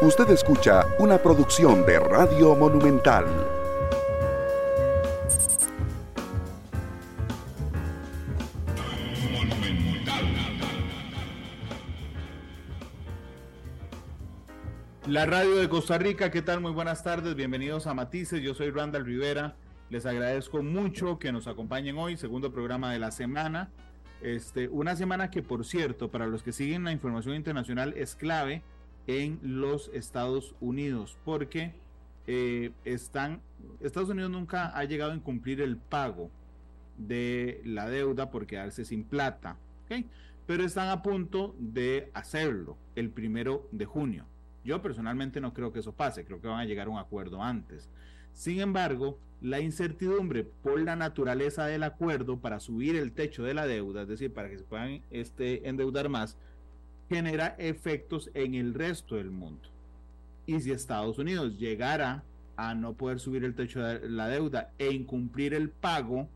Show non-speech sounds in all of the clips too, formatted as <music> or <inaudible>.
Usted escucha una producción de Radio Monumental. La radio de Costa Rica, ¿qué tal? Muy buenas tardes, bienvenidos a Matices, yo soy Randall Rivera, les agradezco mucho que nos acompañen hoy, segundo programa de la semana, este, una semana que por cierto, para los que siguen la información internacional es clave, en los Estados Unidos, porque eh, están, Estados Unidos nunca ha llegado a incumplir el pago de la deuda por quedarse sin plata, pero están a punto de hacerlo el primero de junio. Yo personalmente no creo que eso pase, creo que van a llegar a un acuerdo antes. Sin embargo, la incertidumbre por la naturaleza del acuerdo para subir el techo de la deuda, es decir, para que se puedan este, endeudar más, genera efectos en el resto del mundo. Y si Estados Unidos llegara a no poder subir el techo de la deuda e incumplir el pago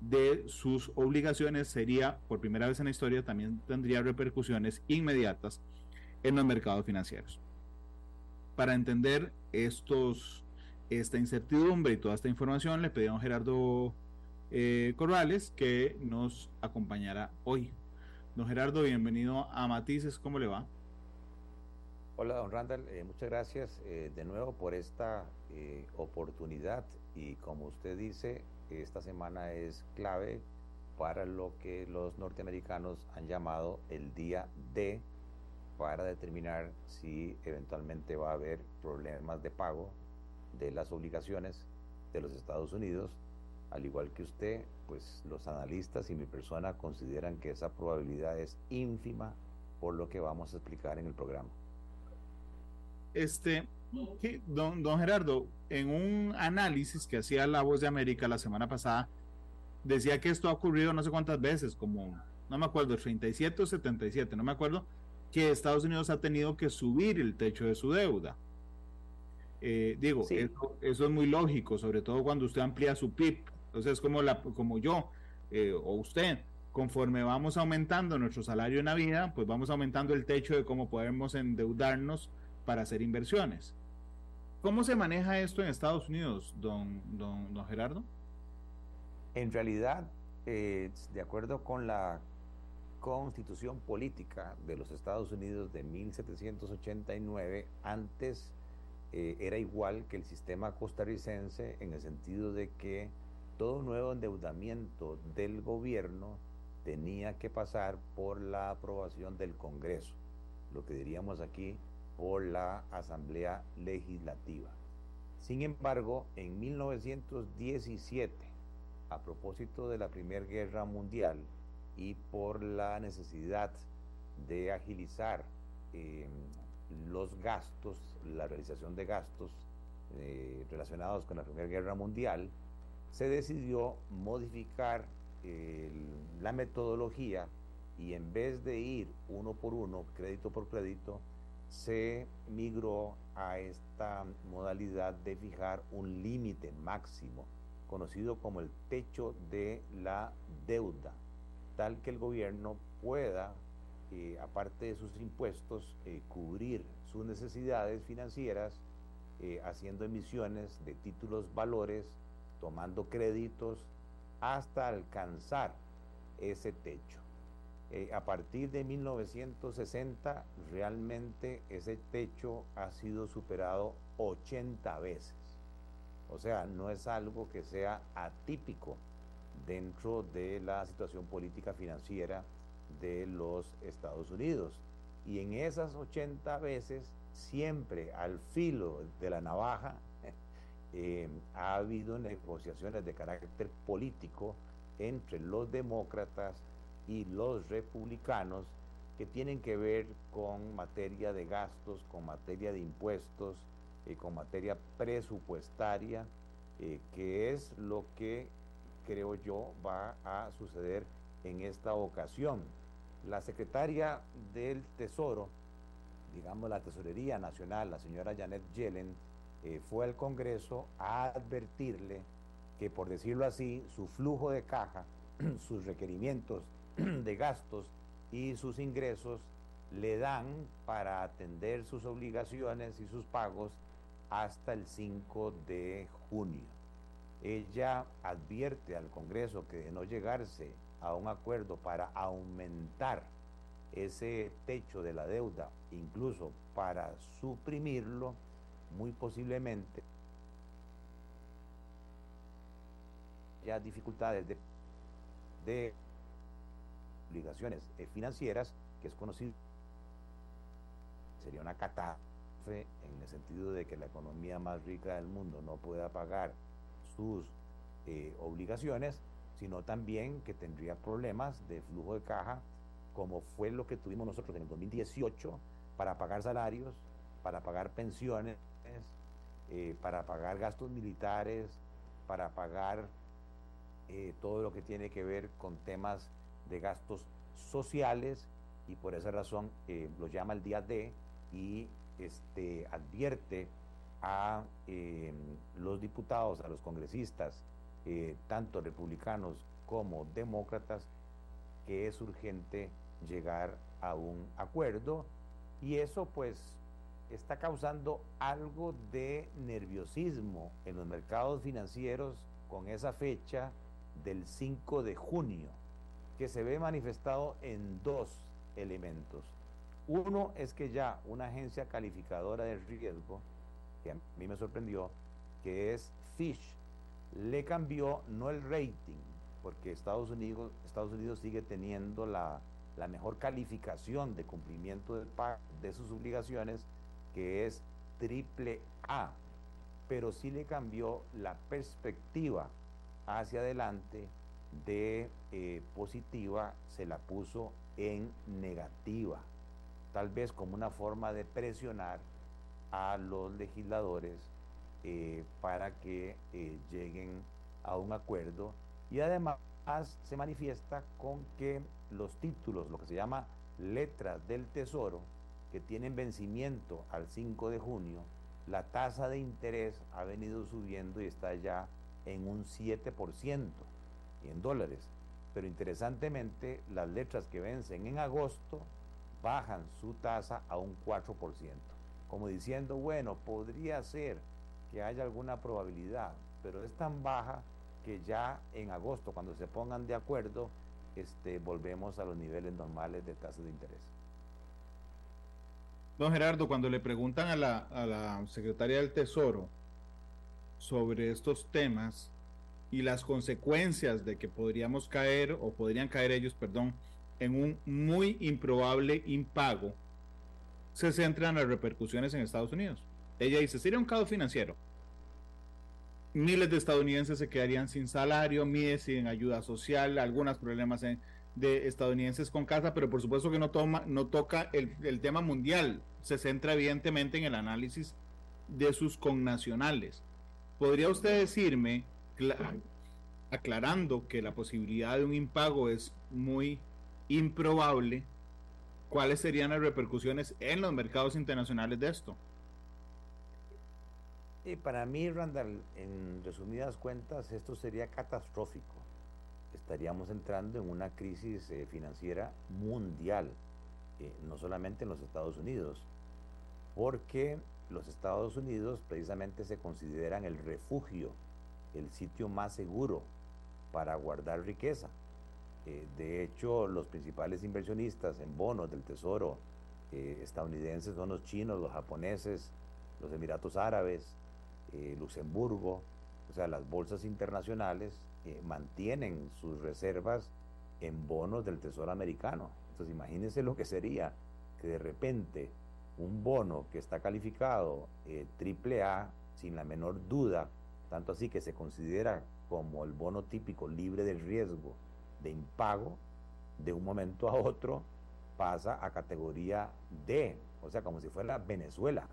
de sus obligaciones, sería, por primera vez en la historia, también tendría repercusiones inmediatas en los mercados financieros. Para entender estos, esta incertidumbre y toda esta información, le pedimos a Gerardo eh, Corrales que nos acompañara hoy. Don Gerardo, bienvenido a Matices, ¿cómo le va? Hola, don Randall, eh, muchas gracias eh, de nuevo por esta eh, oportunidad y como usted dice, esta semana es clave para lo que los norteamericanos han llamado el día D para determinar si eventualmente va a haber problemas de pago de las obligaciones de los Estados Unidos al igual que usted, pues los analistas y mi persona consideran que esa probabilidad es ínfima por lo que vamos a explicar en el programa. Este, don, don Gerardo, en un análisis que hacía La Voz de América la semana pasada, decía que esto ha ocurrido no sé cuántas veces, como, no me acuerdo, 37 o 77, no me acuerdo, que Estados Unidos ha tenido que subir el techo de su deuda. Eh, digo, eso, eso, es muy lógico, sobre todo cuando usted amplía su PIB entonces, como, la, como yo eh, o usted, conforme vamos aumentando nuestro salario en la vida, pues vamos aumentando el techo de cómo podemos endeudarnos para hacer inversiones. ¿Cómo se maneja esto en Estados Unidos, don, don, don Gerardo? En realidad, eh, de acuerdo con la constitución política de los Estados Unidos de 1789, antes eh, era igual que el sistema costarricense en el sentido de que todo nuevo endeudamiento del gobierno tenía que pasar por la aprobación del Congreso, lo que diríamos aquí por la Asamblea Legislativa. Sin embargo, en 1917, a propósito de la Primera Guerra Mundial y por la necesidad de agilizar em, los gastos, la realización de gastos eh, relacionados con la Primera Guerra Mundial, se decidió modificar la metodología y en vez de ir uno por uno, crédito por crédito, se migró a esta modalidad de fijar un límite máximo, conocido como el techo de la deuda, tal que el gobierno pueda, eh, aparte de sus impuestos, eh, cubrir sus necesidades financieras eh, haciendo emisiones de títulos valores tomando créditos hasta alcanzar ese techo. Eh, a partir de 1960 realmente ese techo ha sido superado 80 veces. O sea, no es algo que sea atípico dentro de la situación política financiera de los Estados Unidos. Y en esas 80 veces, siempre al filo de la navaja, eh, ha habido negociaciones de carácter político entre los demócratas y los republicanos que tienen que ver con materia de gastos, con materia de impuestos, y con materia presupuestaria, eh, que es lo que creo yo va a suceder en esta ocasión. La secretaria del Tesoro, digamos la Tesorería Nacional, la señora Janet Yellen, eh, fue al Congreso a advertirle que, por decirlo así, su flujo de caja, <clears throat> sus requerimientos <clears throat> de gastos y sus ingresos le dan para atender sus obligaciones y sus pagos hasta el 5 de junio. Ella advierte al Congreso que de no llegarse a un acuerdo para aumentar ese techo de la deuda, incluso para suprimirlo, muy posiblemente ya dificultades de, obligaciones eh, financieras, que es conocido, sería una catástrofe en el sentido de que la economía más rica del mundo no pueda pagar sus eh, obligaciones, sino también que tendría problemas de flujo de caja, como fue lo que tuvimos nosotros en el 2018 para pagar salarios, para pagar pensiones, eh, para pagar gastos militares, para pagar eh, todo lo que tiene que ver con temas de gastos sociales y por esa razón eh, lo llama el día D y este, advierte a eh, los diputados, a los congresistas, tanto republicanos como demócratas, que es urgente llegar a un acuerdo. Y eso pues está causando algo de nerviosismo en los mercados financieros con esa fecha del 5 de junio, que se ve manifestado en dos elementos. Uno es que ya una agencia calificadora de riesgo, que a mí me sorprendió, que es Fish, le cambió no el rating, porque Estados Unidos, Estados Unidos sigue teniendo la, la mejor calificación de cumplimiento de, de sus obligaciones, que es triple A, pero sí le cambió la perspectiva hacia adelante de eh, positiva se la puso en negativa, tal vez como una forma de presionar a los legisladores eh, para que eh, lleguen a un acuerdo. Y además se manifiesta con que los títulos, lo que se llama letras del tesoro, que tienen vencimiento al 5 de junio, la tasa de interés ha venido subiendo y está ya en un 7% en dólares. Pero interesantemente, las letras que vencen en agosto bajan su tasa a un 4%, como diciendo, bueno, podría ser que haya alguna probabilidad, pero es tan baja que ya en agosto, cuando se pongan de acuerdo, este, volvemos a los niveles normales de tasa de interés. Don Gerardo, cuando le preguntan a la, a la secretaria del Tesoro sobre estos temas y las consecuencias de que podríamos caer o podrían caer ellos, perdón, en un muy improbable impago, se centran en las repercusiones en Estados Unidos. Ella dice, sería un caos financiero. Miles de estadounidenses se quedarían sin salario, miles sin ayuda social, algunos problemas de estadounidenses con casa, pero por supuesto que no, toma, no toca el, el tema mundial, se centra evidentemente en el análisis de sus connacionales. ¿Podría usted decirme, aclarando que la posibilidad de un impago es muy improbable, cuáles serían las repercusiones en los mercados internacionales de esto? Y para mí, Randall, en resumidas cuentas, esto sería catastrófico. Estaríamos entrando en una crisis eh, financiera mundial, eh, no solamente en los Estados Unidos, porque los Estados Unidos precisamente se consideran el refugio, el sitio más seguro para guardar riqueza. Eh, de hecho, los principales inversionistas en bonos del Tesoro estadounidenses son los chinos, los japoneses, los Emiratos Árabes, Luxemburgo, o sea, las bolsas internacionales mantienen sus reservas en bonos del Tesoro americano. Entonces, imagínense lo que sería que de repente un bono que está calificado eh, triple A sin la menor duda, tanto así que se considera como el bono típico libre del riesgo de impago, de un momento a otro pasa a categoría D, o sea, como si fuera Venezuela,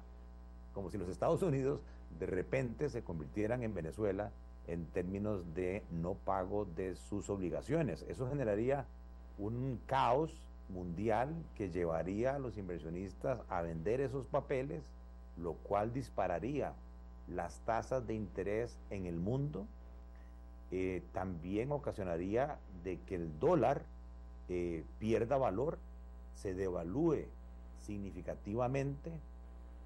como si los Estados Unidos de repente se convirtieran en Venezuela en términos de no pago de sus obligaciones. Eso generaría un caos mundial que llevaría a los inversionistas a vender esos papeles, lo cual dispararía las tasas de interés en el mundo, eh, también ocasionaría de que el dólar eh, pierda valor, se devalúe significativamente.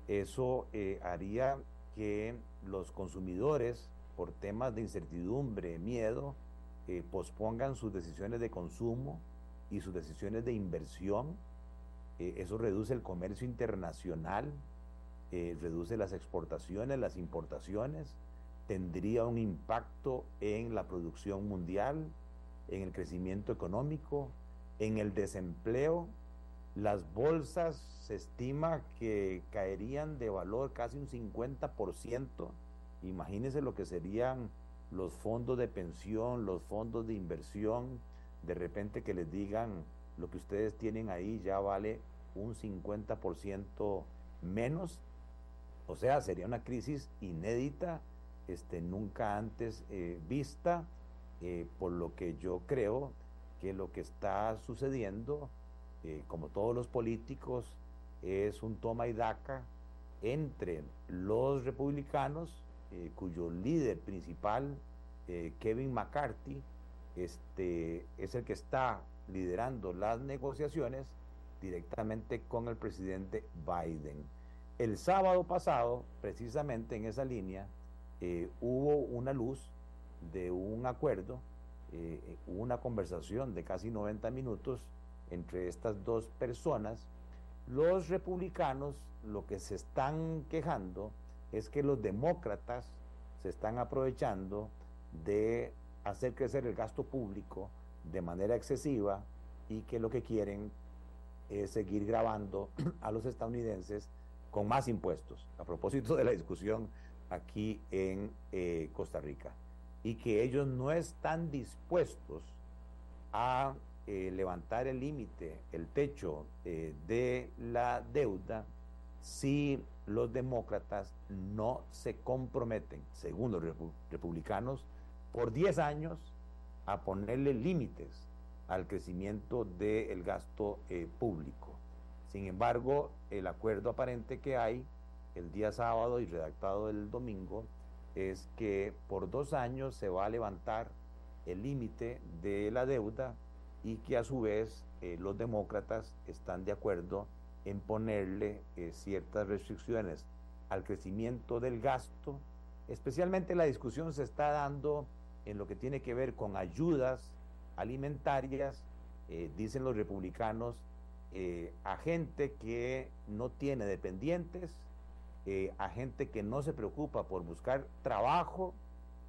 Eso eh, haría que los consumidores, por temas de incertidumbre, miedo, eh, pospongan sus decisiones de consumo y sus decisiones de inversión. Eh, eso reduce el comercio internacional, reduce las exportaciones, las importaciones, tendría un impacto en la producción mundial, en el crecimiento económico, en el desempleo. Las bolsas se estima que caerían de valor casi un 50%. Imagínense lo que serían los fondos de pensión, los fondos de inversión, de repente que les digan lo que ustedes tienen ahí ya vale un 50% menos. O sea, sería una crisis inédita, este, nunca antes eh, vista eh, por lo que yo creo que lo que está sucediendo, eh, como todos los políticos, es un toma y daca entre los republicanos, eh, cuyo líder principal, Kevin McCarthy, este, es el que está liderando las negociaciones directamente con el presidente Biden. El sábado pasado, precisamente en esa línea, hubo una luz de un acuerdo, eh, una conversación de casi 90 minutos entre estas dos personas, los republicanos lo que se están quejando es que los demócratas se están aprovechando de hacer crecer el gasto público de manera excesiva y que lo que quieren es seguir grabando <clears throat> a los estadounidenses con más impuestos, a propósito de la discusión aquí en eh, Costa Rica y que ellos no están dispuestos a eh, levantar el límite, el techo eh, de la deuda si los demócratas no se comprometen, según los republicanos, por 10 años a ponerle límites al crecimiento del gasto eh, público. Sin embargo, el acuerdo aparente que hay el día sábado y redactado el domingo es que por dos años se va a levantar el límite de la deuda y que a su vez eh, los demócratas están de acuerdo en ponerle eh, ciertas restricciones al crecimiento del gasto. Especialmente la discusión se está dando en lo que tiene que ver con ayudas alimentarias, eh, dicen los republicanos, a gente que no tiene dependientes, eh, a gente que no se preocupa por buscar trabajo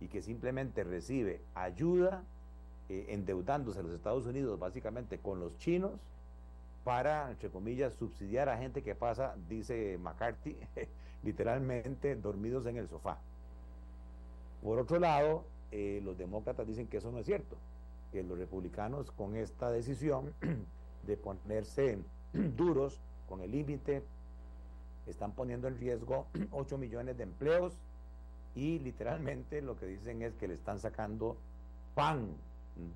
y que simplemente recibe ayuda eh, endeudándose a los Estados Unidos básicamente con los chinos para, entre comillas, subsidiar a gente que pasa, dice McCarthy, <laughs> literalmente dormidos en el sofá. Por otro lado, eh, los demócratas dicen que eso no es cierto, que los republicanos con esta decisión <clears throat> de ponerse <clears throat> duros con el límite están poniendo en riesgo <clears throat> 8 millones de empleos y literalmente lo que dicen es que le están sacando pan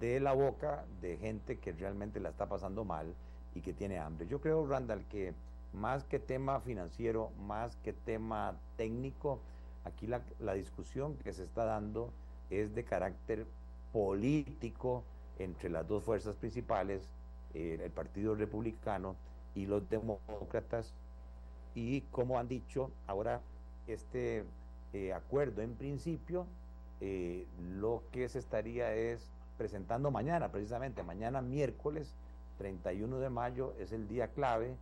de la boca de gente que realmente la está pasando mal y que tiene hambre. Yo creo, Randall, que más que tema financiero, más que tema técnico, aquí la, discusión que se está dando es de carácter político entre las dos fuerzas principales, eh, el Partido Republicano y los demócratas, y como han dicho, ahora este eh, acuerdo en principio, eh, lo que se estaría es presentando mañana, precisamente mañana miércoles 31 de mayo es el día clave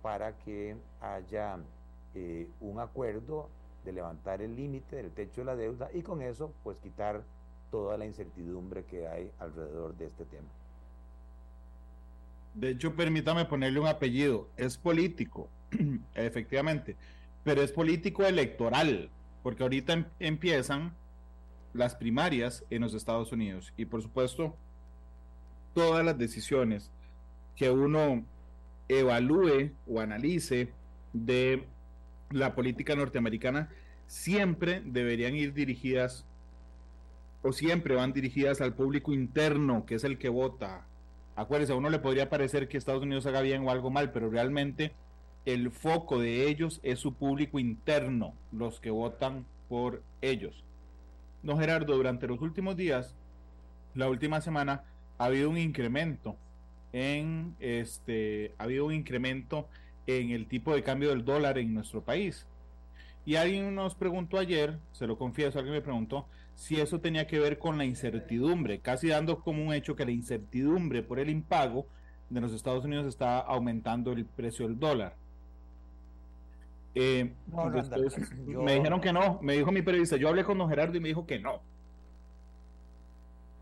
para que haya eh, un acuerdo de levantar el límite del techo de la deuda y con eso pues quitar toda la incertidumbre que hay alrededor de este tema. De hecho, permítame ponerle un apellido, es político, <clears throat> efectivamente, pero es político electoral, porque ahorita em, empiezan las primarias en los Estados Unidos y por supuesto todas las decisiones que uno evalúe o analice de la política norteamericana siempre deberían ir dirigidas o siempre van dirigidas al público interno, que es el que vota. Acuérdense, a uno le podría parecer que Estados Unidos haga bien o algo mal, pero realmente el foco de ellos es su público interno, los que votan por ellos. No, Gerardo, durante los últimos días, la última semana, ha habido un incremento en este, ha habido un incremento en el tipo de cambio del dólar en nuestro país. Y alguien nos preguntó ayer, se lo confieso, alguien me preguntó si eso tenía que ver con la incertidumbre, casi dando como un hecho que la incertidumbre por el impago de los Estados Unidos está aumentando el precio del dólar. Eh, me dijeron que no, me dijo mi periodista, yo hablé con don Gerardo y me dijo que no.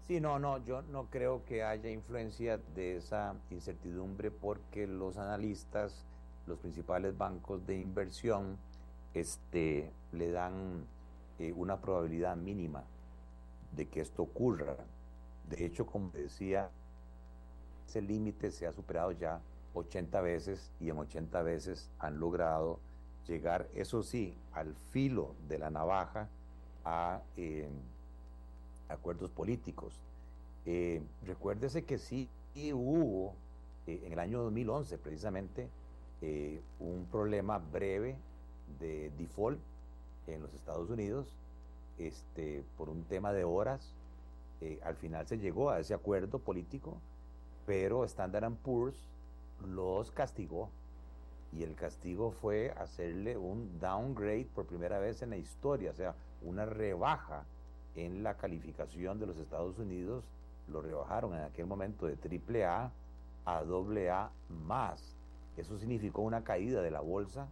Sí, no, no, yo no creo que haya influencia de esa incertidumbre porque los analistas, los principales bancos de inversión, este, le dan eh, una probabilidad mínima de que esto ocurra. De hecho, como decía, ese límite se ha superado ya 80 veces y en 80 veces han logrado llegar, eso sí, al filo de la navaja a eh, acuerdos políticos. Eh, recuérdese que sí hubo eh, en el año 2011 precisamente un problema breve de default en los Estados Unidos este, por un tema de horas. al final se llegó a ese acuerdo político, pero Standard Poor's los castigó y el castigo fue hacerle un downgrade por primera vez en la historia, o sea, una rebaja en la calificación de los Estados Unidos, lo rebajaron en aquel momento de triple A a doble A más. Eso significó una caída de la bolsa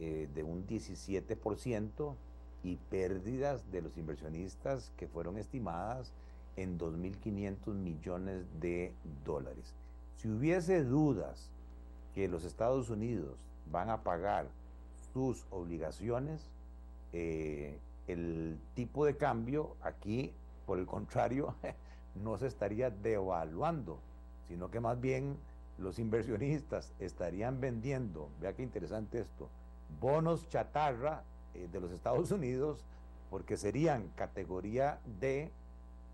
eh, de un 17% y pérdidas de los inversionistas que fueron estimadas en 2.500 millones de dólares. Si hubiese dudas que los Estados Unidos van a pagar sus obligaciones, eh, el tipo de cambio aquí, por el contrario, <laughs> no se estaría devaluando, sino que más bien los inversionistas estarían vendiendo, vea qué interesante esto, bonos chatarra eh, de los Estados Unidos, porque serían categoría D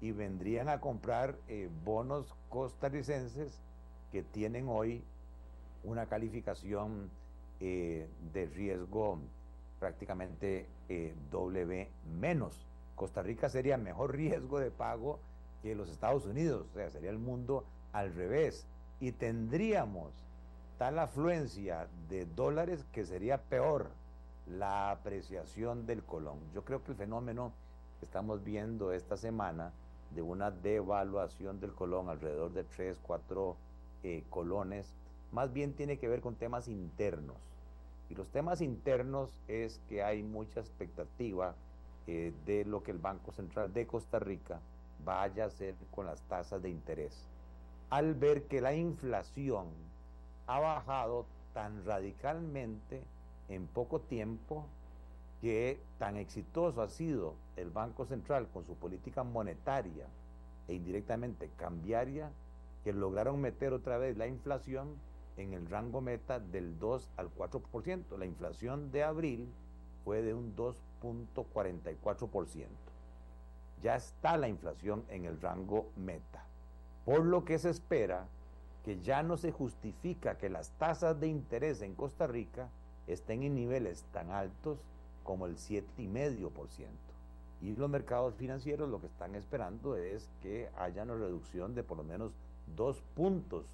y vendrían a comprar eh, bonos costarricenses que tienen hoy una calificación eh, de riesgo prácticamente eh, W menos. Costa Rica sería mejor riesgo de pago que los Estados Unidos, o sea, sería el mundo al revés. Y tendríamos tal afluencia de dólares que sería peor la apreciación del colón. Yo creo que el fenómeno que estamos viendo esta semana de una devaluación del colón alrededor de 3, 4 eh, colones más bien tiene que ver con temas internos. Y los temas internos es que hay mucha expectativa eh, de lo que el Banco Central de Costa Rica vaya a hacer con las tasas de interés. Al ver que la inflación ha bajado tan radicalmente en poco tiempo, que tan exitoso ha sido el Banco Central con su política monetaria e indirectamente cambiaria, que lograron meter otra vez la inflación en el rango meta del 2 al 4%. La inflación de abril fue de un 2.44%. Ya está la inflación en el rango meta. Por lo que se espera que ya no se justifica que las tasas de interés en Costa Rica estén en niveles tan altos como el 7,5%. Y los mercados financieros lo que están esperando es que haya una reducción de por lo menos dos puntos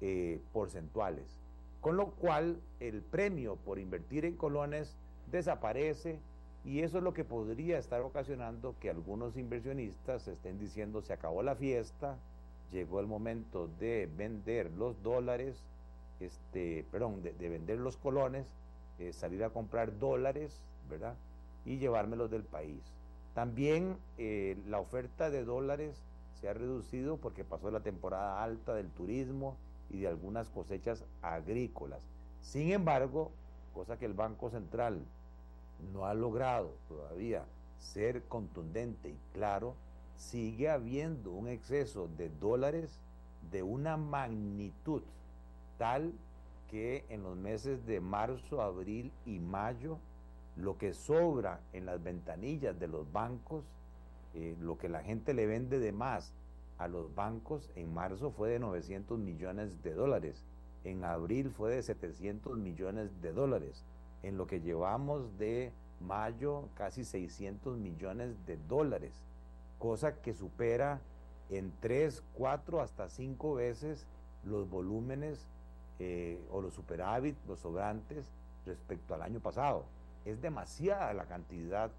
eh, porcentuales. Con lo cual el premio por invertir en colones desaparece y eso es lo que podría estar ocasionando que algunos inversionistas estén diciendo se acabó la fiesta, llegó el momento de vender los dólares, este, perdón, de, vender los colones, eh, salir a comprar dólares, ¿verdad? Y llevármelos del país. También eh, la oferta de dólares se ha reducido porque pasó la temporada alta del turismo y de algunas cosechas agrícolas. Sin embargo, cosa que el Banco Central no ha logrado todavía ser contundente y claro, sigue habiendo un exceso de dólares de una magnitud tal que en los meses de marzo, abril y mayo, lo que sobra en las ventanillas de los bancos, eh, lo que la gente le vende de más a los bancos en marzo fue de 900 millones de dólares, en abril fue de 700 millones de dólares, en lo que llevamos de mayo casi 600 millones de dólares, cosa que supera en 3, 4 hasta 5 veces los volúmenes eh, o los superávit, los sobrantes respecto al año pasado. Es demasiada la cantidad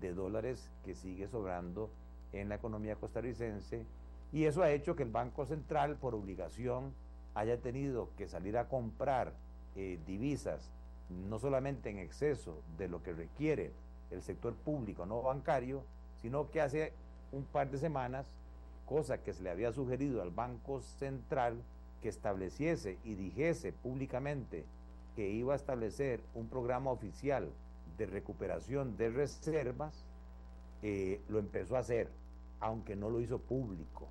de dólares que sigue sobrando en la economía costarricense y eso ha hecho que el Banco Central, por obligación, haya tenido que salir a comprar eh, divisas, no solamente en exceso de lo que requiere el sector público no bancario, sino que hace un par de semanas, cosa que se le había sugerido al Banco Central, que estableciese y dijese públicamente que iba a establecer un programa oficial de recuperación de reservas, eh, lo empezó a hacer, aunque no lo hizo público.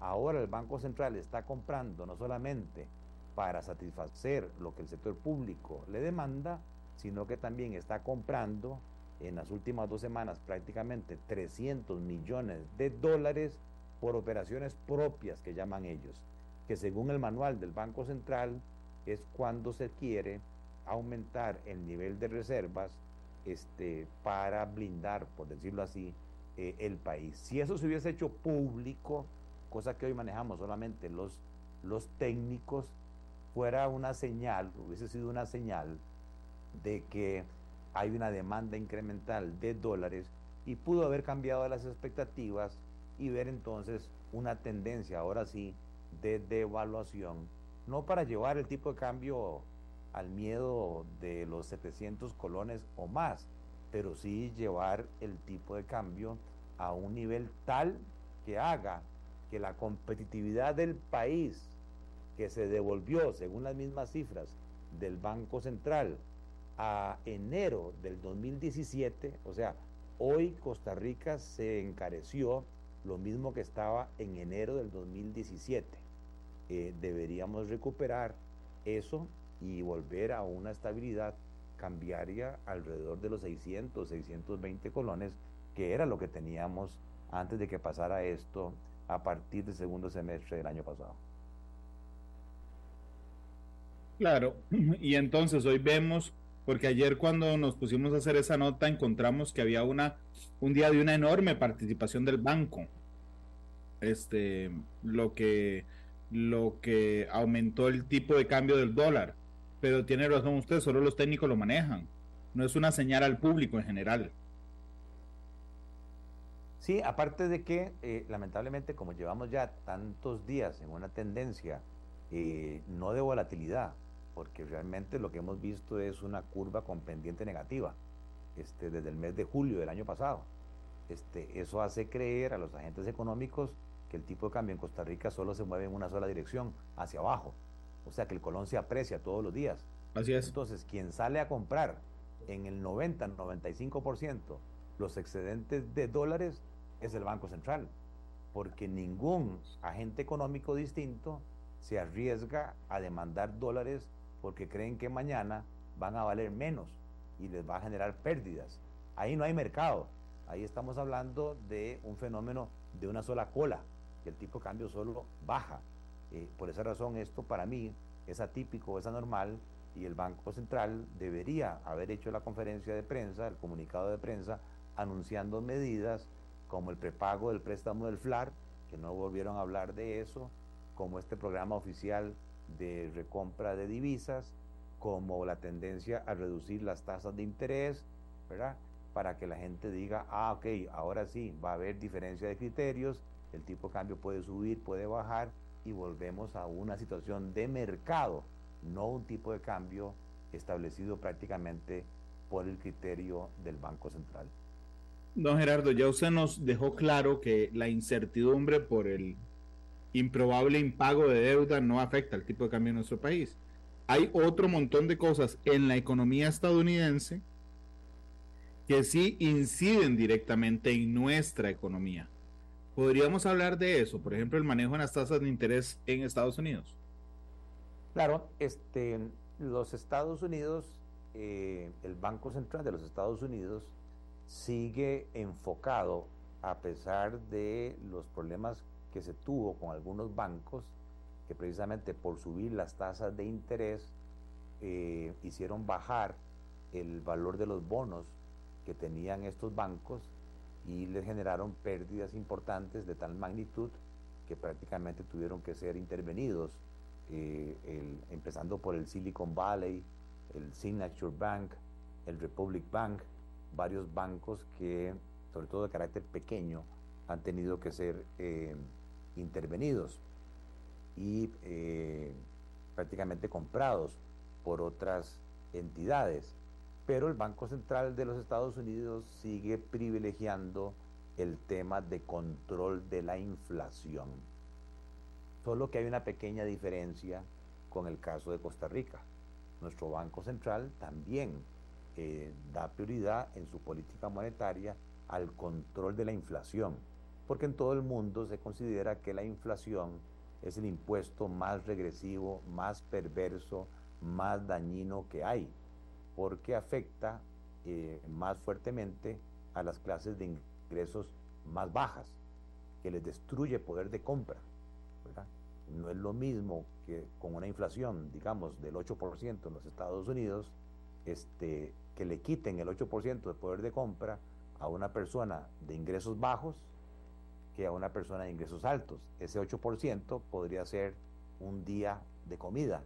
Ahora el Banco Central está comprando no solamente para satisfacer lo que el sector público le demanda, sino que también está comprando en las últimas dos semanas prácticamente 300 millones de dólares por operaciones propias que llaman ellos, que según el manual del Banco Central es cuando se quiere aumentar el nivel de reservas este, para blindar, por decirlo así, eh, el país. Si eso se hubiese hecho público, cosa que hoy manejamos solamente los, los técnicos, fuera una señal, hubiese sido una señal de que hay una demanda incremental de dólares y pudo haber cambiado las expectativas y ver entonces una tendencia ahora sí de devaluación, no para llevar el tipo de cambio al miedo de los 700 colones o más, pero sí llevar el tipo de cambio a un nivel tal que haga que la competitividad del país, que se devolvió, según las mismas cifras del Banco Central, a enero del 2017, o sea, hoy Costa Rica se encareció lo mismo que estaba en enero del 2017. Eh, deberíamos recuperar eso y volver a una estabilidad cambiaria alrededor de los 600, 620 colones, que era lo que teníamos antes de que pasara esto a partir del segundo semestre del año pasado. Claro, <clears throat> y entonces hoy vemos porque ayer cuando nos pusimos a hacer esa nota encontramos que había una un día de una enorme participación del banco. Este, lo que lo que aumentó el tipo de cambio del dólar. Pero tiene razón usted, solo los técnicos lo manejan. No es una señal al público en general. Sí, aparte de que eh, lamentablemente como llevamos ya tantos días en una tendencia eh, no de volatilidad, porque realmente lo que hemos visto es una curva con pendiente negativa este, desde el mes de julio del año pasado. Este, eso hace creer a los agentes económicos que el tipo de cambio en Costa Rica solo se mueve en una sola dirección, hacia abajo. O sea que el colón se aprecia todos los días. Así es. Entonces, quien sale a comprar en el 90-95% los excedentes de dólares es el Banco Central, porque ningún agente económico distinto se arriesga a demandar dólares porque creen que mañana van a valer menos y les va a generar pérdidas. Ahí no hay mercado, ahí estamos hablando de un fenómeno de una sola cola, que el tipo de cambio solo baja. Eh, por esa razón esto para mí es atípico, es anormal y el Banco Central debería haber hecho la conferencia de prensa, el comunicado de prensa, anunciando medidas como el prepago del préstamo del FLAR, que no volvieron a hablar de eso, como este programa oficial de recompra de divisas, como la tendencia a reducir las tasas de interés, ¿verdad? Para que la gente diga, ah, ok, ahora sí, va a haber diferencia de criterios, el tipo de cambio puede subir, puede bajar, y volvemos a una situación de mercado, no un tipo de cambio establecido prácticamente por el criterio del Banco Central. Don Gerardo, ya usted nos dejó claro que la incertidumbre por el improbable impago de deuda no afecta al tipo de cambio en nuestro país. Hay otro montón de cosas en la economía estadounidense que sí inciden directamente en nuestra economía. ¿Podríamos hablar de eso? Por ejemplo, el manejo de las tasas de interés en Estados Unidos. Claro, este, los Estados Unidos, eh, el Banco Central de los Estados Unidos sigue enfocado, a pesar de los problemas que se tuvo con algunos bancos que precisamente por subir las tasas de interés eh, hicieron bajar el valor de los bonos que tenían estos bancos y les generaron pérdidas importantes de tal magnitud que prácticamente tuvieron que ser intervenidos eh, empezando por el Silicon Valley, el Signature Bank, el Republic Bank, varios bancos que, sobre todo de carácter pequeño, han tenido que ser eh, intervenidos y eh, prácticamente comprados por otras entidades. Pero el Banco Central de los Estados Unidos sigue privilegiando el tema de control de la inflación. Solo que hay una pequeña diferencia con el caso de Costa Rica. Nuestro Banco Central también da prioridad en su política monetaria al control de la inflación, porque en todo el mundo se considera que la inflación es el impuesto más regresivo, más perverso, más dañino que hay, porque afecta eh, más fuertemente a las clases de ingresos más bajas, que les destruye poder de compra. No es lo mismo que con una inflación, digamos, del 8% en los Estados Unidos, este, que le quiten el 8% de poder de compra a una persona de ingresos bajos que a una persona de ingresos altos. Ese 8% podría ser un día de comida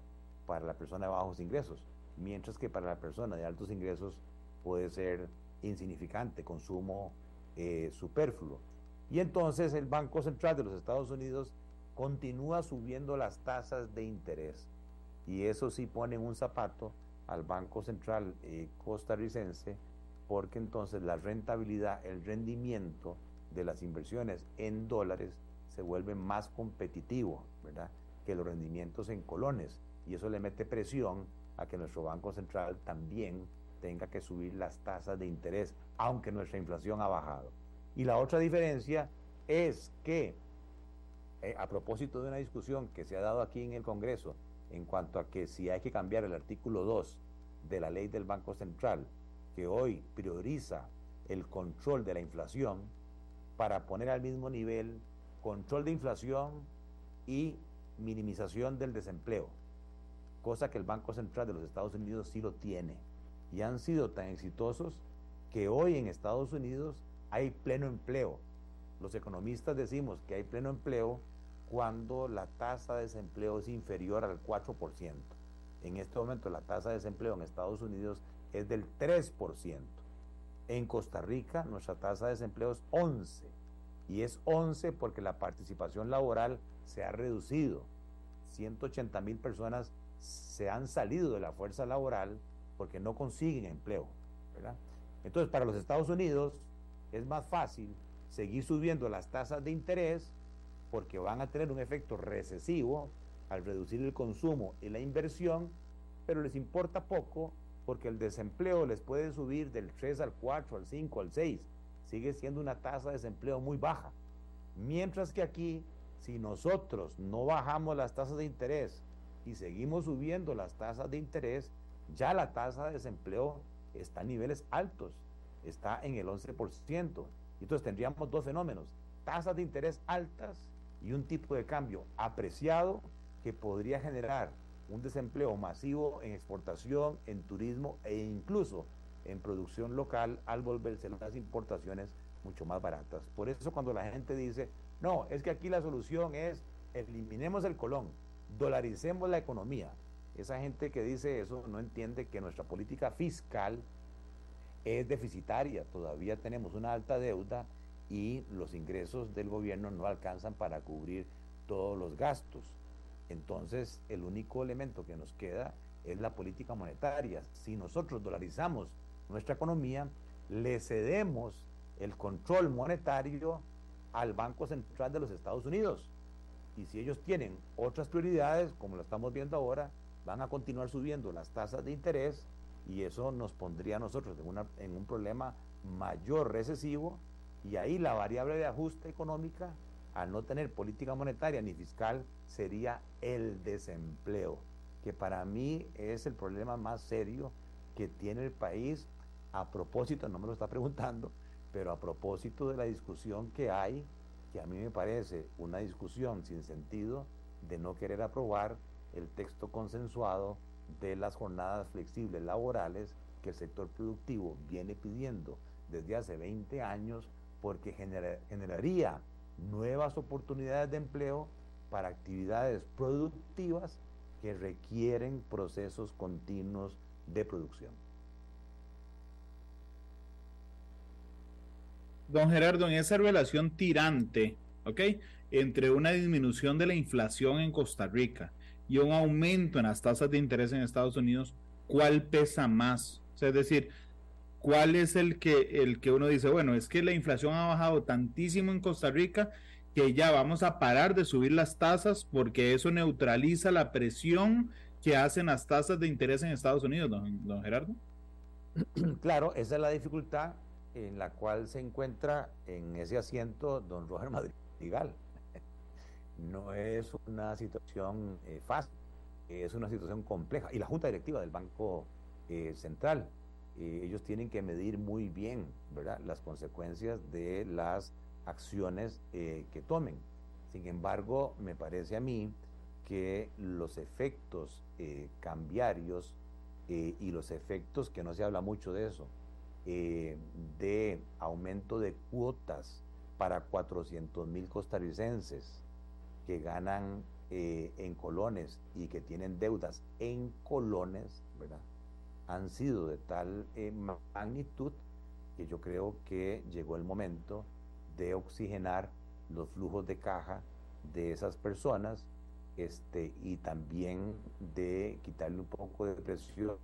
para la persona de bajos ingresos, mientras que para la persona de altos ingresos puede ser insignificante, consumo eh, superfluo. Y entonces el Banco Central de los Estados Unidos continúa subiendo las tasas de interés. Y eso sí pone un zapato al Banco Central eh, costarricense, porque entonces la rentabilidad, el rendimiento de las inversiones en dólares se vuelve más competitivo, ¿verdad? Que los rendimientos en colones. Y eso le mete presión a que nuestro Banco Central también tenga que subir las tasas de interés, aunque nuestra inflación ha bajado. Y la otra diferencia es que, eh, a propósito de una discusión que se ha dado aquí en el Congreso en cuanto a que si hay que cambiar el artículo 2 de la ley del Banco Central, que hoy prioriza el control de la inflación para poner al mismo nivel control de inflación y minimización del desempleo, cosa que el Banco Central de los Estados Unidos sí lo tiene. Y han sido tan exitosos que hoy en Estados Unidos hay pleno empleo. Los economistas decimos que hay pleno empleo cuando la tasa de desempleo es inferior al 4%. En este momento la tasa de desempleo en Estados Unidos es del 3%. En Costa Rica nuestra tasa de desempleo es 11 y es 11 porque la participación laboral se ha reducido. 180 mil personas se han salido de la fuerza laboral porque no consiguen empleo. Entonces, para los Estados Unidos es más fácil seguir subiendo las tasas de interés porque van a tener un efecto recesivo al reducir el consumo y la inversión, pero les importa poco porque el desempleo les puede subir del 3 al 4, al 5, al 6. Sigue siendo una tasa de desempleo muy baja. Mientras que aquí, si nosotros no bajamos las tasas de interés y seguimos subiendo las tasas de interés, ya la tasa de desempleo está a niveles altos, está en el 11%. Entonces tendríamos dos fenómenos, tasas de interés altas y un tipo de cambio apreciado que podría generar un desempleo masivo en exportación, en turismo e incluso en producción local al volverse las importaciones mucho más baratas. Por eso cuando la gente dice, no, es que aquí la solución es eliminemos el colón, dolaricemos la economía. Esa gente que dice eso no entiende que nuestra política fiscal es deficitaria, todavía tenemos una alta deuda y los ingresos del gobierno no alcanzan para cubrir todos los gastos. Entonces, el único elemento que nos queda es la política monetaria. Si nosotros dolarizamos nuestra economía, le cedemos el control monetario al Banco Central de los Estados Unidos. Y si ellos tienen otras prioridades, como lo estamos viendo ahora, van a continuar subiendo las tasas de interés y eso nos pondría a nosotros en, en un problema mayor recesivo y ahí la variable de ajuste económica, al no tener política monetaria ni fiscal, sería el desempleo, que para mí es el problema más serio que tiene el país. A propósito, no me lo está preguntando, pero a propósito de la discusión que hay, que a mí me parece una discusión sin sentido de no querer aprobar el texto consensuado de las jornadas flexibles laborales que el sector productivo viene pidiendo desde hace 20 años porque generaría nuevas oportunidades de empleo para actividades productivas que requieren procesos continuos de producción. Don Gerardo, en esa relación tirante, ¿ok? Entre una disminución de la inflación en Costa Rica y un aumento en las tasas de interés en Estados Unidos, ¿cuál pesa más? es decir, ¿cuál es el que, el que uno dice, bueno, es que la inflación ha bajado tantísimo en Costa Rica que ya vamos a parar de subir las tasas porque eso neutraliza la presión que hacen las tasas de interés en Estados Unidos, don, Gerardo? <clears throat> Claro, esa es la dificultad en la cual se encuentra en ese asiento don Roger Madrigal. <laughs> No es una situación eh, fácil, es una situación compleja. Y la Junta Directiva del Banco eh, Central, eh, ellos tienen que medir muy bien ¿verdad? las consecuencias de las acciones que tomen. Sin embargo, me parece a mí que los efectos cambiarios y los efectos, que no se habla mucho de eso, eh, de aumento de cuotas para 400 mil costarricenses que ganan eh, en colones y que tienen deudas en colones, ¿verdad? Han sido de tal eh, magnitud que yo creo que llegó el momento de oxigenar los flujos de caja de esas personas este, y también de quitarle un poco de presión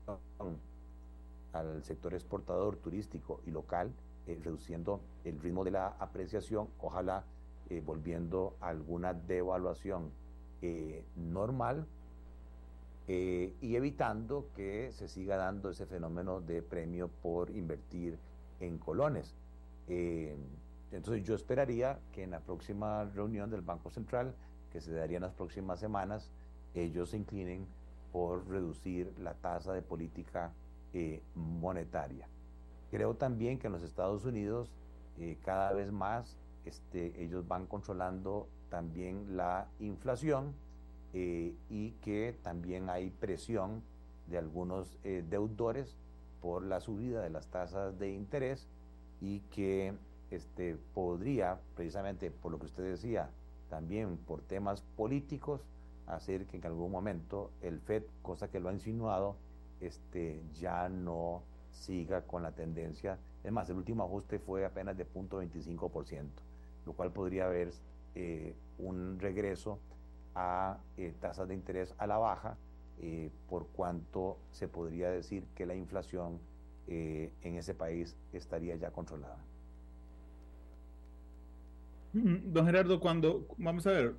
al sector exportador turístico y local, eh, reduciendo el ritmo de la apreciación, ojalá eh, volviendo a alguna devaluación normal y evitando que se siga dando ese fenómeno de premio por invertir en colones. entonces yo esperaría que en la próxima reunión del Banco Central, que se daría en las próximas semanas, ellos se inclinen por reducir la tasa de política eh, monetaria. Creo también que en los Estados Unidos eh, cada vez más este, ellos van controlando también la inflación eh, y que también hay presión de algunos deudores por la subida de las tasas de interés y que este, podría, precisamente por lo que usted decía, también por temas políticos, hacer que en algún momento el FED, cosa que lo ha insinuado, este, ya no siga con la tendencia. Es más, el último ajuste fue apenas de 0.25%, lo cual podría haber eh, un regreso a eh, tasas de interés a la baja, eh, por cuanto se podría decir que la inflación en ese país estaría ya controlada. Mm, don Gerardo, cuando, vamos a ver,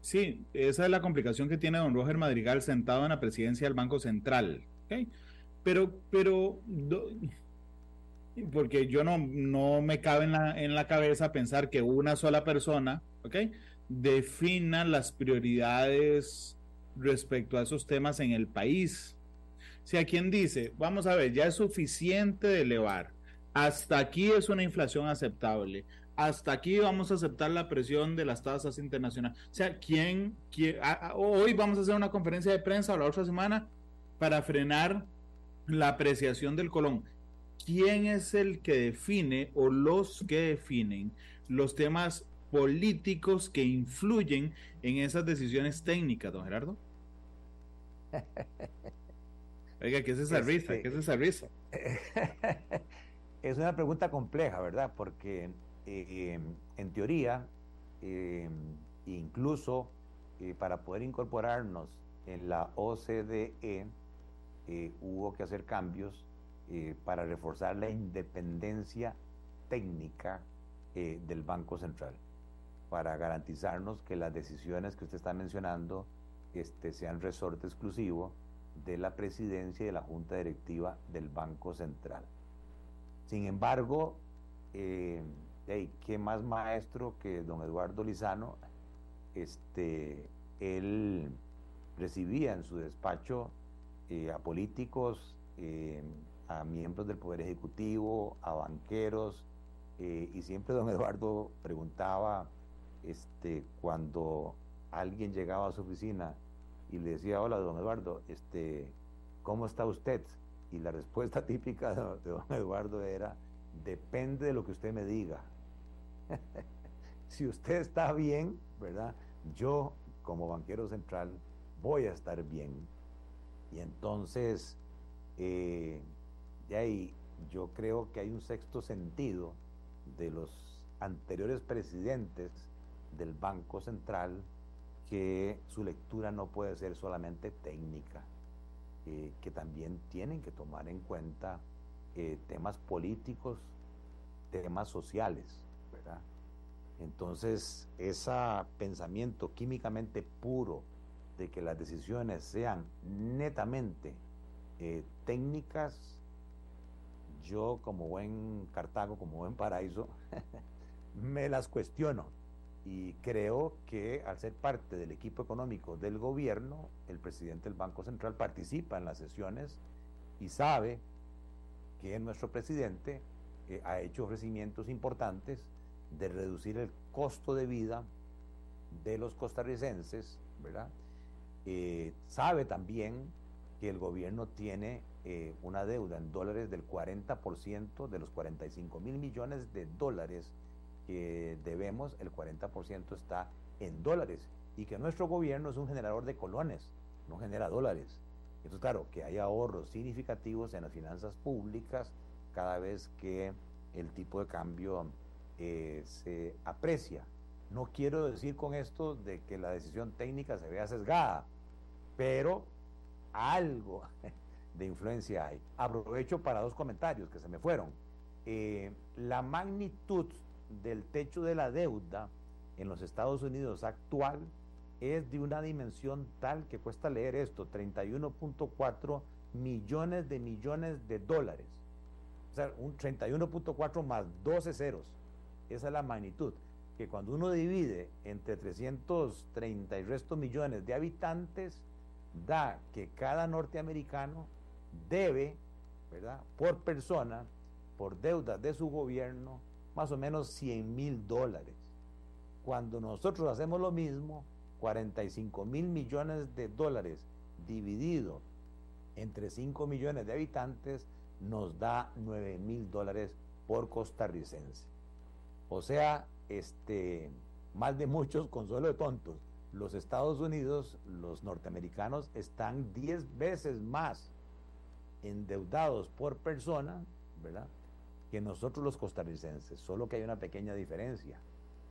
Sí, esa es la complicación que tiene don Roger Madrigal sentado en la presidencia del Banco Central. Pero, pero, porque yo no, no me cabe en la, en la cabeza pensar que una sola persona, ¿ok? Defina las prioridades respecto a esos temas en el país. Si a quien dice, vamos a ver, ya es suficiente de elevar, hasta aquí es una inflación aceptable, hasta aquí vamos a aceptar la presión de las tasas internacionales. O sea, ¿quién, hoy vamos a hacer una conferencia de prensa o la otra semana para frenar la apreciación del colón? ¿Quién es el que define o los que definen los temas políticos que influyen en esas decisiones técnicas, don Gerardo? <laughs> Oiga, ¿qué es esa risa? ¿Qué es esa risa? <laughs> Es una pregunta compleja, ¿verdad? Porque eh, en teoría, eh, incluso eh, para poder incorporarnos en la OCDE, hubo que hacer cambios para reforzar la independencia técnica del Banco Central, para garantizarnos que las decisiones que usted está mencionando este, sean resorte exclusivo de la presidencia y de la junta directiva del Banco Central. Sin embargo, ¿qué más maestro que don Eduardo Lizano? Este, él recibía en su despacho eh, a políticos, eh, a miembros del Poder Ejecutivo, a banqueros, eh, y siempre don Eduardo preguntaba este, cuando alguien llegaba a su oficina y le decía, hola don Eduardo, este, ¿cómo está usted? Y la respuesta <laughs> típica de don Eduardo era, depende de lo que usted me diga. <laughs> si usted está bien, ¿verdad? Yo, como banquero central, voy a estar bien. Y entonces, eh, de ahí yo creo que hay un sexto sentido de los anteriores presidentes del Banco Central que su lectura no puede ser solamente técnica, eh, que también tienen que tomar en cuenta eh, temas políticos, temas sociales, ¿verdad? Entonces, ese pensamiento químicamente puro de que las decisiones sean netamente eh, técnicas, yo como buen Cartago, como buen paraíso, <laughs> me las cuestiono. Y creo que al ser parte del equipo económico del gobierno, el presidente del Banco Central participa en las sesiones y sabe que nuestro presidente eh, ha hecho ofrecimientos importantes de reducir el costo de vida de los costarricenses, ¿verdad? Eh, sabe también que el gobierno tiene eh, una deuda en dólares del 40% de los 45 mil millones de dólares debemos, el 40% está en dólares y que nuestro gobierno es un generador de colones, no genera dólares. Entonces, claro, que hay ahorros significativos en las finanzas públicas cada vez que el tipo de cambio eh, se aprecia. No quiero decir con esto de que la decisión técnica se vea sesgada, pero algo <laughs> de influencia hay. Aprovecho para dos comentarios que se me fueron. Eh, la magnitud del techo de la deuda en los Estados Unidos actual es de una dimensión tal que cuesta leer esto, 31.4 millones de millones de dólares. O sea, un 31.4 más 12 ceros. Esa es la magnitud. Que cuando uno divide entre 330 y resto millones de habitantes, da que cada norteamericano debe, ¿verdad? Por persona, por deuda de su gobierno, más o menos 100 mil dólares. Cuando nosotros hacemos lo mismo, 45 mil millones de dólares dividido entre 5 millones de habitantes, nos da 9 mil dólares por costarricense. O sea, este, más de muchos <laughs> consuelo de tontos. Los Estados Unidos, los norteamericanos, están 10 veces más endeudados por persona, ¿verdad? Que nosotros los costarricenses, solo que hay una pequeña diferencia.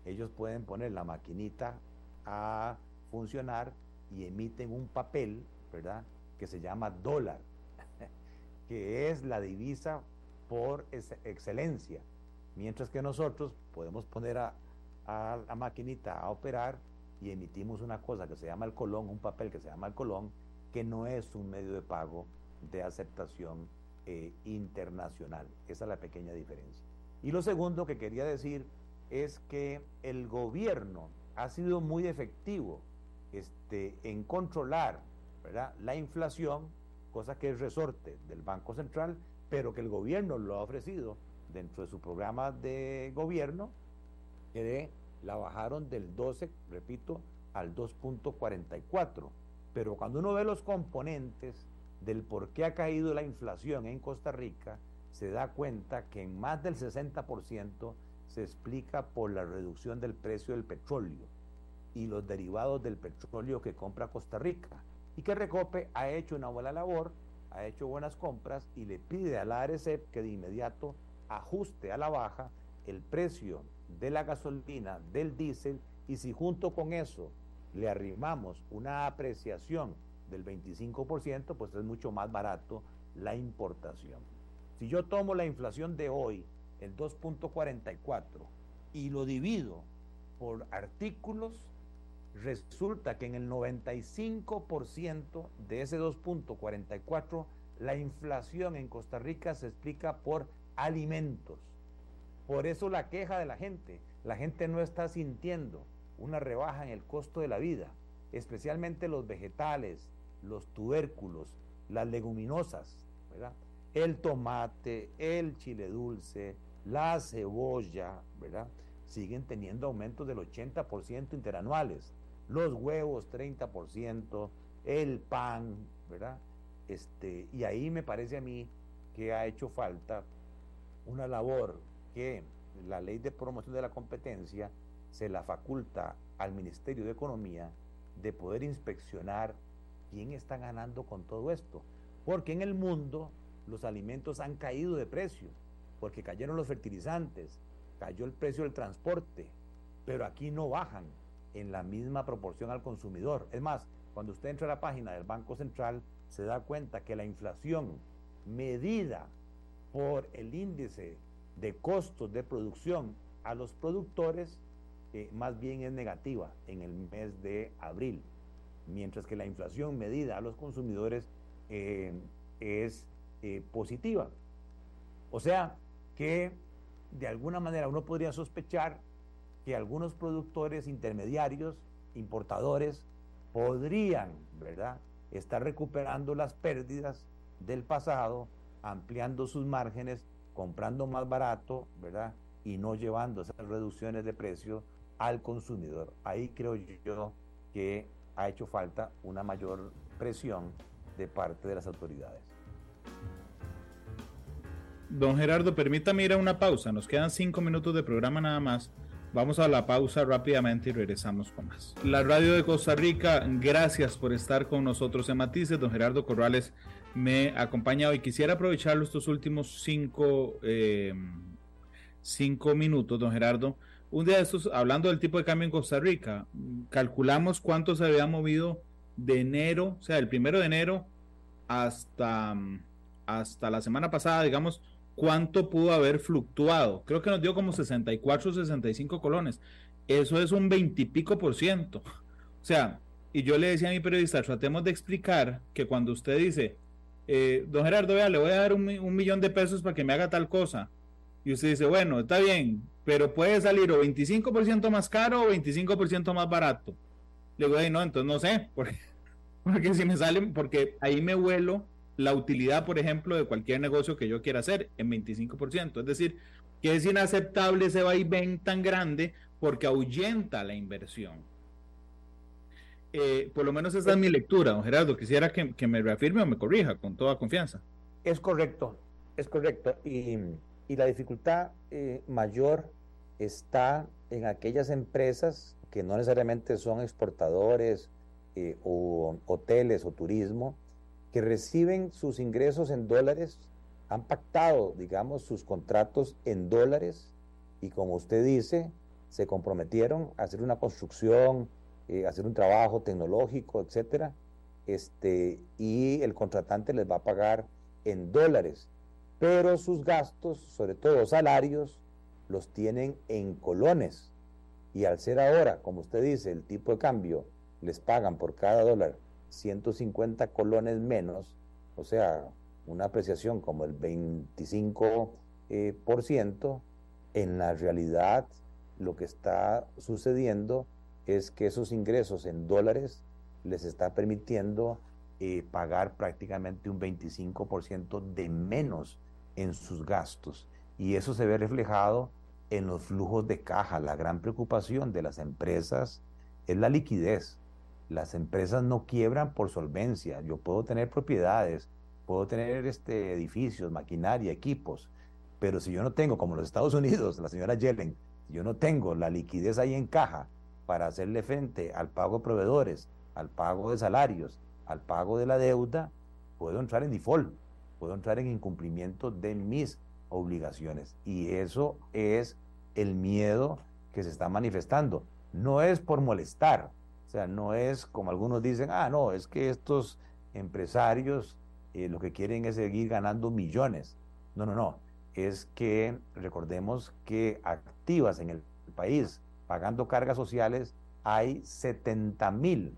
Ellos pueden poner la maquinita a funcionar y emiten un papel, ¿verdad? Que se llama dólar, <laughs> que es la divisa por excelencia. Mientras que nosotros podemos poner a, a la maquinita a operar y emitimos una cosa que se llama el colón, un papel que se llama el colón, que no es un medio de pago de aceptación eh, internacional. Esa es la pequeña diferencia. Y lo segundo que quería decir es que el gobierno ha sido muy efectivo este, en controlar la inflación, cosa que es resorte del Banco Central, pero que el gobierno lo ha ofrecido dentro de su programa de gobierno, que la bajaron del 12, repito, al 2.44. Pero cuando uno ve los componentes del por qué ha caído la inflación en Costa Rica, se da cuenta que en más del 60% se explica por la reducción del precio del petróleo y los derivados del petróleo que compra Costa Rica. Y que Recope ha hecho una buena labor, ha hecho buenas compras y le pide a la ARECEP que de inmediato ajuste a la baja el precio de la gasolina, del diésel, y si junto con eso le arrimamos una apreciación del 25%, pues es mucho más barato la importación. Si yo tomo la inflación de hoy, el 2.44, y lo divido por artículos, resulta que en el 95% de ese 2.44, la inflación en Costa Rica se explica por alimentos. Por eso la queja de la gente. La gente no está sintiendo una rebaja en el costo de la vida, especialmente los vegetales, los tubérculos, las leguminosas. El tomate, el chile dulce, la cebolla, ¿verdad? Siguen teniendo aumentos del 80% interanuales. Los huevos 30%, el pan, ¿verdad? Este, y ahí me parece a mí que ha hecho falta una labor que la ley de promoción de la competencia se la faculta al Ministerio de Economía de poder inspeccionar ¿quién está ganando con todo esto? Porque en el mundo los alimentos han caído de precio, porque cayeron los fertilizantes, cayó el precio del transporte, pero aquí no bajan en la misma proporción al consumidor. Es más, cuando usted entra a la página del Banco Central, se da cuenta que la inflación medida por el índice de costos de producción a los productores, eh, más bien es negativa en el mes de abril, mientras que la inflación medida a los consumidores eh, es eh, positiva. O sea que de alguna manera uno podría sospechar que algunos productores intermediarios, importadores, podrían, ¿verdad?, estar recuperando las pérdidas del pasado, ampliando sus márgenes, comprando más barato, ¿verdad? Y no llevando esas reducciones de precio al consumidor. Ahí creo yo que ha hecho falta una mayor presión de parte de las autoridades. Don Gerardo, permítame ir a una pausa. Nos quedan cinco minutos de programa nada más. Vamos a la pausa rápidamente y regresamos con más. La radio de Costa Rica, gracias por estar con nosotros en Matices. Don Gerardo Corrales me ha acompañado y quisiera aprovechar estos últimos cinco, eh, cinco minutos, don Gerardo. Un día de estos, hablando del tipo de cambio en Costa Rica, calculamos cuánto se había movido de enero, o sea, el primero de enero hasta, hasta la semana pasada, digamos, cuánto pudo haber fluctuado. Creo que nos dio como 64 o 65 colones. Eso es un veintipico por ciento. <laughs> O sea, y yo le decía a mi periodista, tratemos de explicar que cuando usted dice, eh, don Gerardo, vea, le voy a dar un, millón de pesos para que me haga tal cosa. Y usted dice, bueno, está bien, pero puede salir o 25% más caro o 25% más barato. Le digo, no, entonces no sé, <laughs> porque, si me salen, porque ahí me vuelo la utilidad, por ejemplo, de cualquier negocio que yo quiera hacer en 25%. Es decir, que es inaceptable ese vaivén tan grande porque ahuyenta la inversión. Eh, por lo menos esa es mi lectura, don Gerardo. Quisiera que, me reafirme o me corrija con toda confianza. Es correcto, es correcto. Y, la dificultad eh, mayor está en aquellas empresas que no necesariamente son exportadores eh, o hoteles o turismo, que reciben sus ingresos en dólares, han pactado, digamos, sus contratos en dólares y como usted dice, se comprometieron a hacer una construcción, eh, hacer un trabajo tecnológico, etcétera, este, y el contratante les va a pagar en dólares, pero sus gastos, sobre todo salarios, los tienen en colones. Y al ser ahora, como usted dice, el tipo de cambio les pagan por cada dólar 150 colones menos, o sea, una apreciación como el 25%, eh, por ciento, en la realidad lo que está sucediendo es que esos ingresos en dólares les está permitiendo eh, pagar prácticamente un 25% de menos en sus gastos. Y eso se ve reflejado en los flujos de caja. La gran preocupación de las empresas es la liquidez. Las empresas no quiebran por solvencia. Yo puedo tener propiedades, puedo tener este, edificios, maquinaria, equipos, pero si yo no tengo, como los Estados Unidos, la señora Yellen, yo no tengo la liquidez ahí en caja para hacerle frente al pago de proveedores, al pago de salarios, al pago de la deuda, puedo entrar en default, puedo entrar en incumplimiento de mis obligaciones. Y eso es el miedo que se está manifestando. No es por molestar, o sea, no es como algunos dicen, ah, no, es que estos empresarios eh, lo que quieren es seguir ganando millones. No, no, no. Es que recordemos que activas en el país pagando cargas sociales, hay 70 mil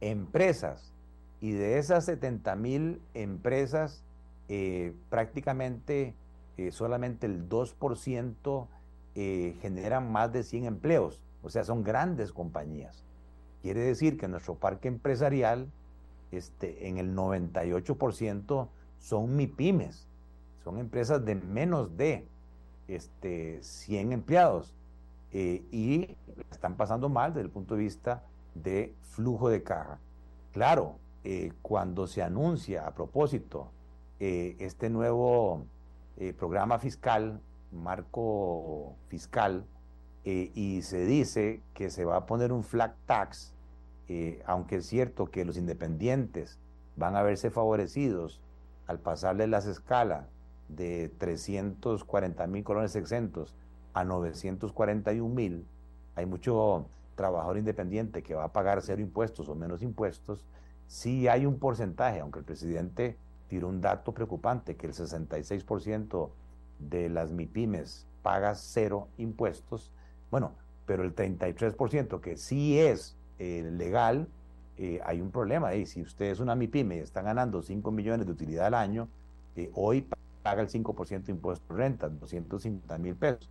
empresas. Y de esas 70 mil empresas, eh, prácticamente eh, solamente el 2% eh, generan más de 100 empleos. O sea, son grandes compañías. Quiere decir que nuestro parque empresarial, este, en el 98% son MIPIMES, son empresas de menos de este, 100 empleados. Eh, y están pasando mal desde el punto de vista de flujo de caja. Claro, cuando se anuncia a propósito eh, este nuevo programa fiscal, marco fiscal, y se dice que se va a poner un flat tax eh, aunque es cierto que los independientes van a verse favorecidos al pasarle las escalas de 340 mil colones exentos a 941 mil, hay mucho trabajador independiente que va a pagar cero impuestos o menos impuestos, sí hay un porcentaje, aunque el presidente tiró un dato preocupante, que el 66% de las MIPIMES paga cero impuestos, bueno, pero el 33% que sí es eh, legal, eh, hay un problema ahí. Si usted es una MIPYME y está ganando 5 millones de utilidad al año, eh, hoy paga el 5% de impuestos de renta, 250 mil pesos.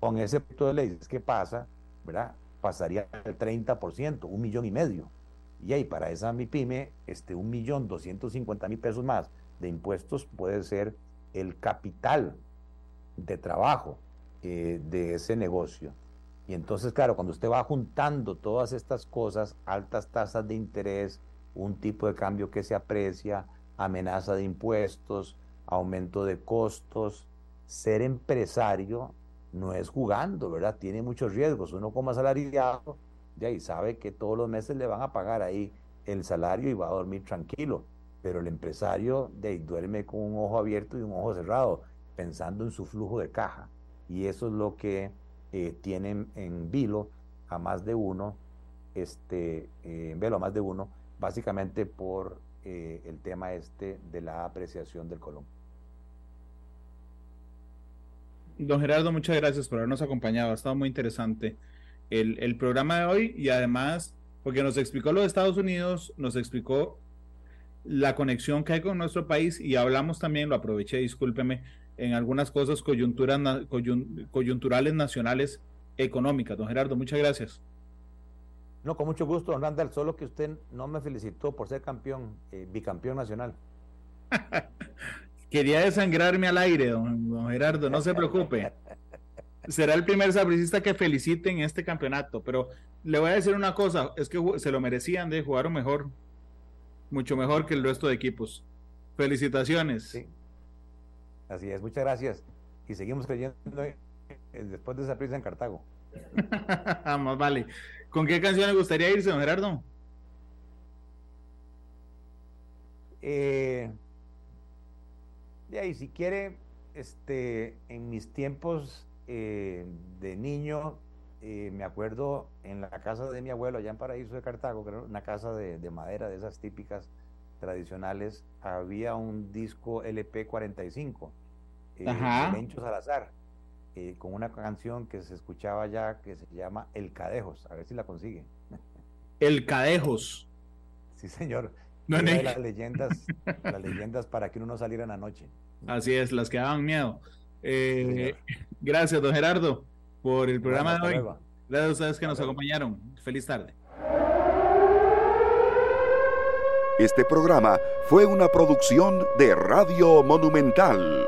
Con ese punto de ley, ¿qué pasa? ¿Verdad? Pasaría al 30%, un millón y medio. Y ahí para esa MIPYME, este, un millón 250 mil pesos más de impuestos puede ser el capital de trabajo de ese negocio. Y entonces, claro, cuando usted va juntando todas estas cosas, altas tasas de interés, un tipo de cambio que se aprecia, amenaza de impuestos, aumento de costos, ser empresario no es jugando, ¿verdad? Tiene muchos riesgos. Uno como asalariado, ya y sabe que todos los meses le van a pagar ahí el salario y va a dormir tranquilo. Pero el empresario de ahí, duerme con un ojo abierto y un ojo cerrado, pensando en su flujo de caja. Y eso es lo que eh, tienen en vilo a más de uno, este, eh, en velo a más de uno, básicamente por eh, el tema este de la apreciación del colón. Don Gerardo, muchas gracias por habernos acompañado. Ha estado muy interesante el, el, programa de hoy y además, porque nos explicó lo de Estados Unidos, nos explicó la conexión que hay con nuestro país y hablamos también, lo aproveché, discúlpeme, en algunas cosas coyunturas, coyunturales nacionales económicas. Don Gerardo, muchas gracias. No, con mucho gusto, don Randall, solo que usted no me felicitó por ser campeón, eh, bicampeón nacional. <laughs> Quería desangrarme al aire, don, Gerardo, no se preocupe. <laughs> Será el primer sabricista que felicite en este campeonato, pero le voy a decir una cosa, es que se lo merecían de jugar mejor, mucho mejor que el resto de equipos. Felicitaciones. Sí. Así es, muchas gracias. Y seguimos creyendo después de esa prisa en Cartago. <laughs> Vamos, vale. ¿Con qué canción le gustaría irse, don Gerardo? Eh, y si quiere, este, en mis tiempos eh, de niño, eh, me acuerdo en la casa de mi abuelo, allá en Paraíso de Cartago, una casa de, de madera, de esas típicas tradicionales, había un disco LP45 eh, Mencho Salazar, eh, con una canción que se escuchaba ya que se llama El Cadejos, a ver si la consigue. El Cadejos. <laughs> Sí, señor. No, las leyendas, las leyendas para que uno no saliera en la noche. Así es, las que daban miedo. Eh, <laughs> gracias, don Gerardo, por el programa de hoy. Gracias a ustedes que nos acompañaron. Feliz tarde. Este programa fue una producción de Radio Monumental.